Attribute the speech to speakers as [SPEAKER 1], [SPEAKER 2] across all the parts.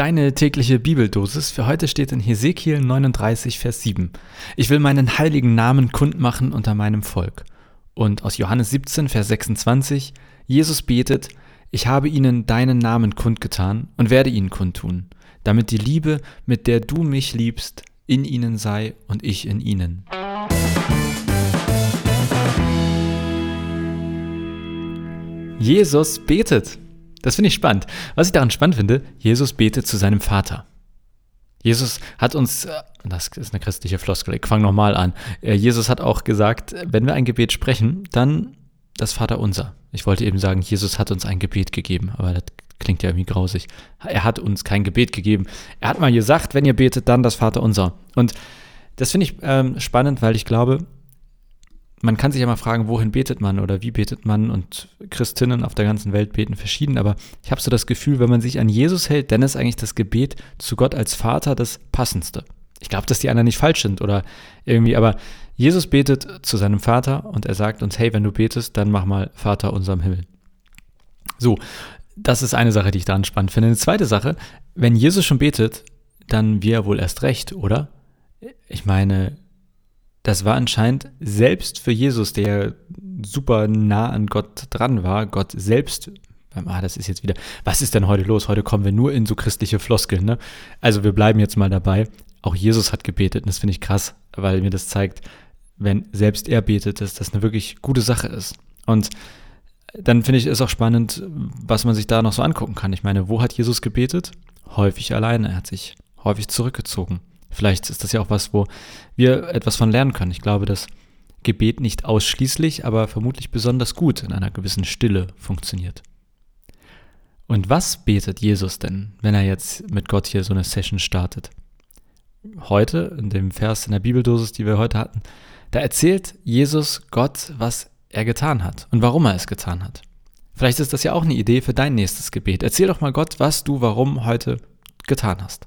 [SPEAKER 1] Deine tägliche Bibeldosis für heute steht in Hesekiel 39, Vers 7. Ich will meinen heiligen Namen kundmachen unter meinem Volk. Und aus Johannes 17, Vers 26, Jesus betet, ich habe ihnen deinen Namen kundgetan und werde ihn kundtun, damit die Liebe, mit der du mich liebst, in ihnen sei und ich in ihnen. Jesus betet. Das finde ich spannend. Was ich daran spannend finde, Jesus betet zu seinem Vater. Jesus hat uns, äh, das ist eine christliche Floskel, ich fange nochmal an. Äh, Jesus hat auch gesagt, wenn wir ein Gebet sprechen, dann das Vaterunser. Ich wollte eben sagen, Jesus hat uns ein Gebet gegeben, aber das klingt ja irgendwie grausig. Er hat uns kein Gebet gegeben. Er hat mal gesagt, wenn ihr betet, dann das Vaterunser. Und das finde ich ähm, spannend, weil ich glaube, man kann sich ja mal fragen, wohin betet man oder wie betet man und Christinnen auf der ganzen Welt beten verschieden, aber ich habe so das Gefühl, wenn man sich an Jesus hält, dann ist eigentlich das Gebet zu Gott als Vater das passendste. Ich glaube, dass die anderen nicht falsch sind oder irgendwie, aber Jesus betet zu seinem Vater und er sagt uns, hey, wenn du betest, dann mach mal Vater unserem Himmel. So, das ist eine Sache, die ich daran spannend finde. Eine zweite Sache, wenn Jesus schon betet, dann wir wohl erst recht, oder? Ich meine, das war anscheinend selbst für Jesus, der super nah an Gott dran war, Gott selbst, ah, das ist jetzt wieder, was ist denn heute los? Heute kommen wir nur in so christliche Floskeln, ne? Also wir bleiben jetzt mal dabei. Auch Jesus hat gebetet und das finde ich krass, weil mir das zeigt, wenn selbst er betet, dass das eine wirklich gute Sache ist. Und dann finde ich es auch spannend, was man sich da noch so angucken kann. Ich meine, wo hat Jesus gebetet? Häufig alleine. Er hat sich häufig zurückgezogen. Vielleicht ist das ja auch was, wo wir etwas von lernen können. Ich glaube, dass Gebet nicht ausschließlich, aber vermutlich besonders gut in einer gewissen Stille funktioniert. Und was betet Jesus denn, wenn er jetzt mit Gott hier so eine Session startet? Heute, in dem Vers in der Bibeldosis, die wir heute hatten, da erzählt Jesus Gott, was er getan hat und warum er es getan hat. Vielleicht ist das ja auch eine Idee für dein nächstes Gebet. Erzähl doch mal Gott, was du warum heute getan hast.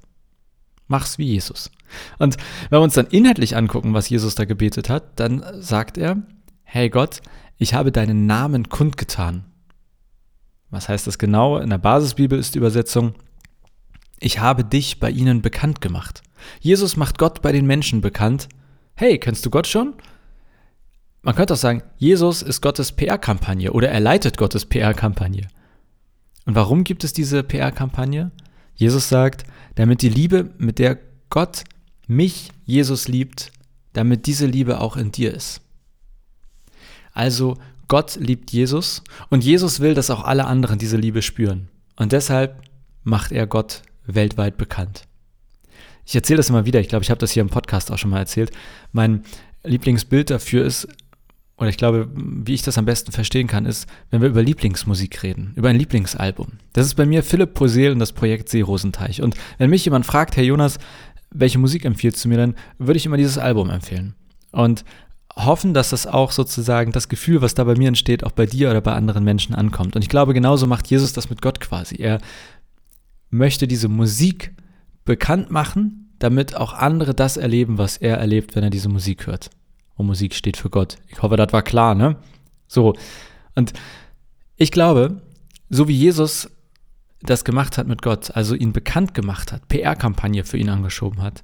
[SPEAKER 1] Mach's wie Jesus. Und wenn wir uns dann inhaltlich angucken, was Jesus da gebetet hat, dann sagt er, hey Gott, ich habe deinen Namen kundgetan. Was heißt das genau? In der Basisbibel ist die Übersetzung, ich habe dich bei ihnen bekannt gemacht. Jesus macht Gott bei den Menschen bekannt. Hey, kennst du Gott schon? Man könnte auch sagen, Jesus ist Gottes PR-Kampagne oder er leitet Gottes PR-Kampagne. Und warum gibt es diese PR-Kampagne? Jesus sagt, damit die Liebe, mit der Gott mich, Jesus, liebt, damit diese Liebe auch in dir ist. Also Gott liebt Jesus und Jesus will, dass auch alle anderen diese Liebe spüren. Und deshalb macht er Gott weltweit bekannt. Ich erzähle das immer wieder, ich glaube, ich habe das hier im Podcast auch schon mal erzählt. Mein Lieblingsbild dafür ist, oder ich glaube, wie ich das am besten verstehen kann, ist, wenn wir über Lieblingsmusik reden, über ein Lieblingsalbum. Das ist bei mir Philipp Posel und das Projekt Seerosenteich. Und wenn mich jemand fragt, Herr Jonas, welche Musik empfiehlst du mir, dann würde ich immer dieses Album empfehlen. Und hoffen, dass das auch sozusagen das Gefühl, was da bei mir entsteht, auch bei dir oder bei anderen Menschen ankommt. Und ich glaube, genauso macht Jesus das mit Gott quasi. Er möchte diese Musik bekannt machen, damit auch andere das erleben, was er erlebt, wenn er diese Musik hört und Musik steht für Gott. Ich hoffe, das war klar, ne? So. Und ich glaube, so wie Jesus das gemacht hat mit Gott, also ihn bekannt gemacht hat, PR-Kampagne für ihn angeschoben hat,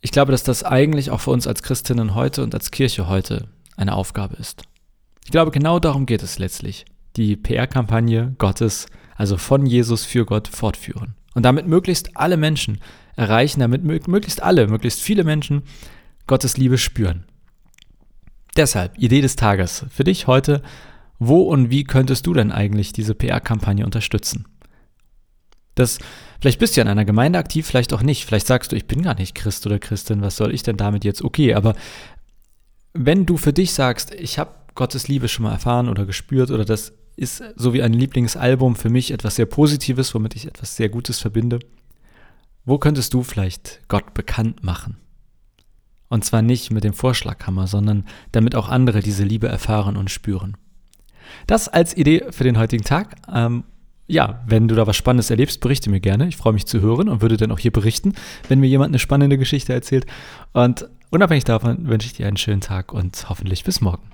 [SPEAKER 1] ich glaube, dass das eigentlich auch für uns als Christinnen heute und als Kirche heute eine Aufgabe ist. Ich glaube, genau darum geht es letztlich. Die PR-Kampagne Gottes, also von Jesus für Gott fortführen. Und damit möglichst alle Menschen erreichen, damit möglichst alle, möglichst viele Menschen Gottes Liebe spüren. Deshalb, Idee des Tages für dich heute, wo und wie könntest du denn eigentlich diese PR-Kampagne unterstützen? Das, vielleicht bist du ja in einer Gemeinde aktiv, vielleicht auch nicht. Vielleicht sagst du, ich bin gar nicht Christ oder Christin, was soll ich denn damit jetzt? Okay, aber wenn du für dich sagst, ich habe Gottes Liebe schon mal erfahren oder gespürt oder das ist so wie ein Lieblingsalbum für mich etwas sehr Positives, womit ich etwas sehr Gutes verbinde, wo könntest du vielleicht Gott bekannt machen? Und zwar nicht mit dem Vorschlaghammer, sondern damit auch andere diese Liebe erfahren und spüren. Das als Idee für den heutigen Tag. Ähm, ja, wenn du da was Spannendes erlebst, berichte mir gerne. Ich freue mich zu hören und würde dann auch hier berichten, wenn mir jemand eine spannende Geschichte erzählt. Und unabhängig davon wünsche ich dir einen schönen Tag und hoffentlich bis morgen.